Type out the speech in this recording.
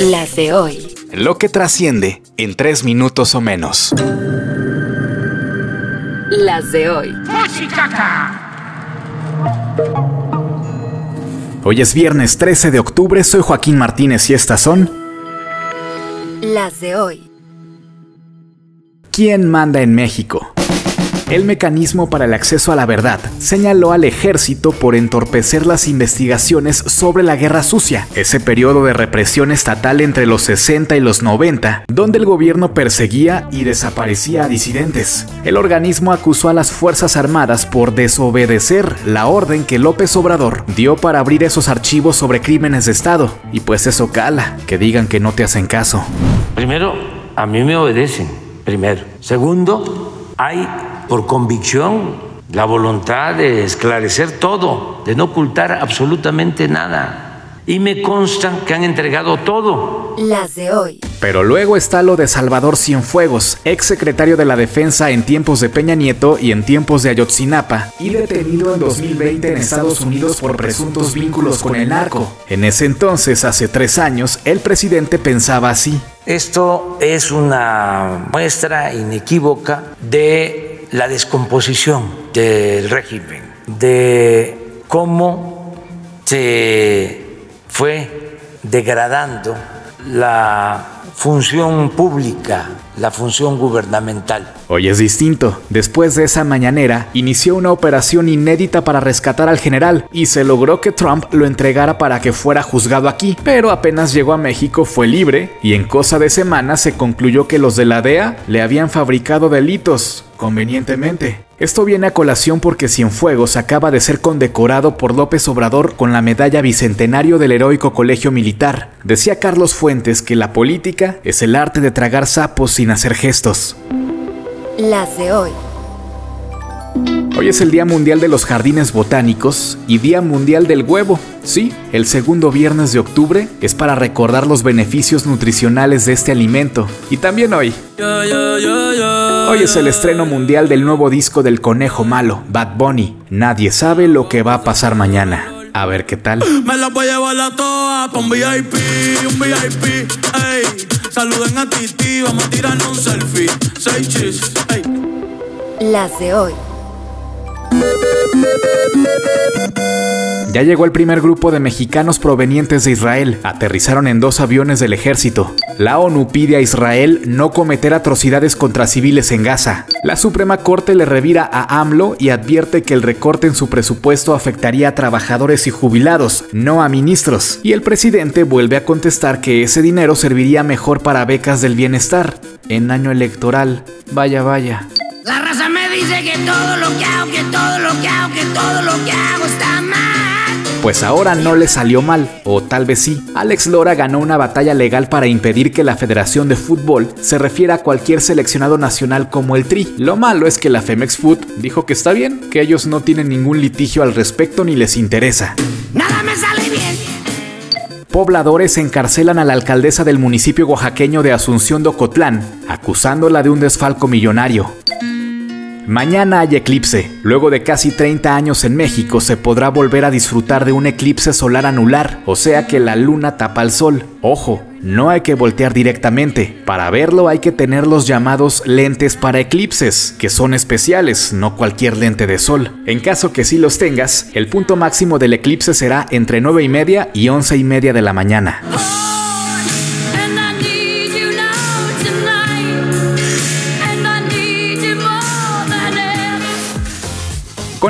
Las de hoy. Lo que trasciende en tres minutos o menos. Las de hoy. Hoy es viernes 13 de octubre, soy Joaquín Martínez y estas son... Las de hoy. ¿Quién manda en México? El mecanismo para el acceso a la verdad, señaló al ejército por entorpecer las investigaciones sobre la Guerra Sucia, ese periodo de represión estatal entre los 60 y los 90, donde el gobierno perseguía y desaparecía a disidentes. El organismo acusó a las Fuerzas Armadas por desobedecer la orden que López Obrador dio para abrir esos archivos sobre crímenes de Estado. Y pues eso cala, que digan que no te hacen caso. Primero, a mí me obedecen, primero. Segundo, hay por convicción, la voluntad de esclarecer todo, de no ocultar absolutamente nada. Y me constan que han entregado todo. Las de hoy. Pero luego está lo de Salvador Cienfuegos, ex secretario de la Defensa en tiempos de Peña Nieto y en tiempos de Ayotzinapa, y detenido en 2020 en Estados Unidos por presuntos vínculos con el narco. En ese entonces, hace tres años, el presidente pensaba así. Esto es una muestra inequívoca de la descomposición del régimen, de cómo se fue degradando la función pública, la función gubernamental. Hoy es distinto. Después de esa mañanera, inició una operación inédita para rescatar al general y se logró que Trump lo entregara para que fuera juzgado aquí. Pero apenas llegó a México fue libre y en cosa de semanas se concluyó que los de la DEA le habían fabricado delitos convenientemente. Esto viene a colación porque Cienfuegos acaba de ser condecorado por López Obrador con la medalla bicentenario del heroico colegio militar. Decía Carlos Fuentes que la política es el arte de tragar sapos sin hacer gestos. Las de hoy. Hoy es el Día Mundial de los Jardines Botánicos y Día Mundial del Huevo. Sí, el segundo viernes de octubre es para recordar los beneficios nutricionales de este alimento. Y también hoy. Hoy es el estreno mundial del nuevo disco del conejo malo, Bad Bunny. Nadie sabe lo que va a pasar mañana. A ver qué tal. Me la voy a llevar a toa pa' un VIP, un VIP, ey. Saluden a Titi, vamos a tirarnos un selfie. Seis chis, ey. Las de hoy. Ya llegó el primer grupo de mexicanos provenientes de Israel. Aterrizaron en dos aviones del ejército. La ONU pide a Israel no cometer atrocidades contra civiles en Gaza. La Suprema Corte le revira a AMLO y advierte que el recorte en su presupuesto afectaría a trabajadores y jubilados, no a ministros. Y el presidente vuelve a contestar que ese dinero serviría mejor para becas del bienestar. En año electoral, vaya vaya. La raza dice que todo lo que hago, que todo lo que hago, que todo lo que hago está mal. Pues ahora no le salió mal, o tal vez sí. Alex Lora ganó una batalla legal para impedir que la Federación de Fútbol se refiera a cualquier seleccionado nacional como el Tri. Lo malo es que la Femex Food dijo que está bien, que ellos no tienen ningún litigio al respecto ni les interesa. Nada me sale bien. Pobladores encarcelan a la alcaldesa del municipio oaxaqueño de Asunción de Ocotlán, acusándola de un desfalco millonario. Mañana hay eclipse. Luego de casi 30 años en México se podrá volver a disfrutar de un eclipse solar anular, o sea que la luna tapa al sol. Ojo, no hay que voltear directamente. Para verlo hay que tener los llamados lentes para eclipses, que son especiales, no cualquier lente de sol. En caso que sí los tengas, el punto máximo del eclipse será entre 9 y media y 11 y media de la mañana.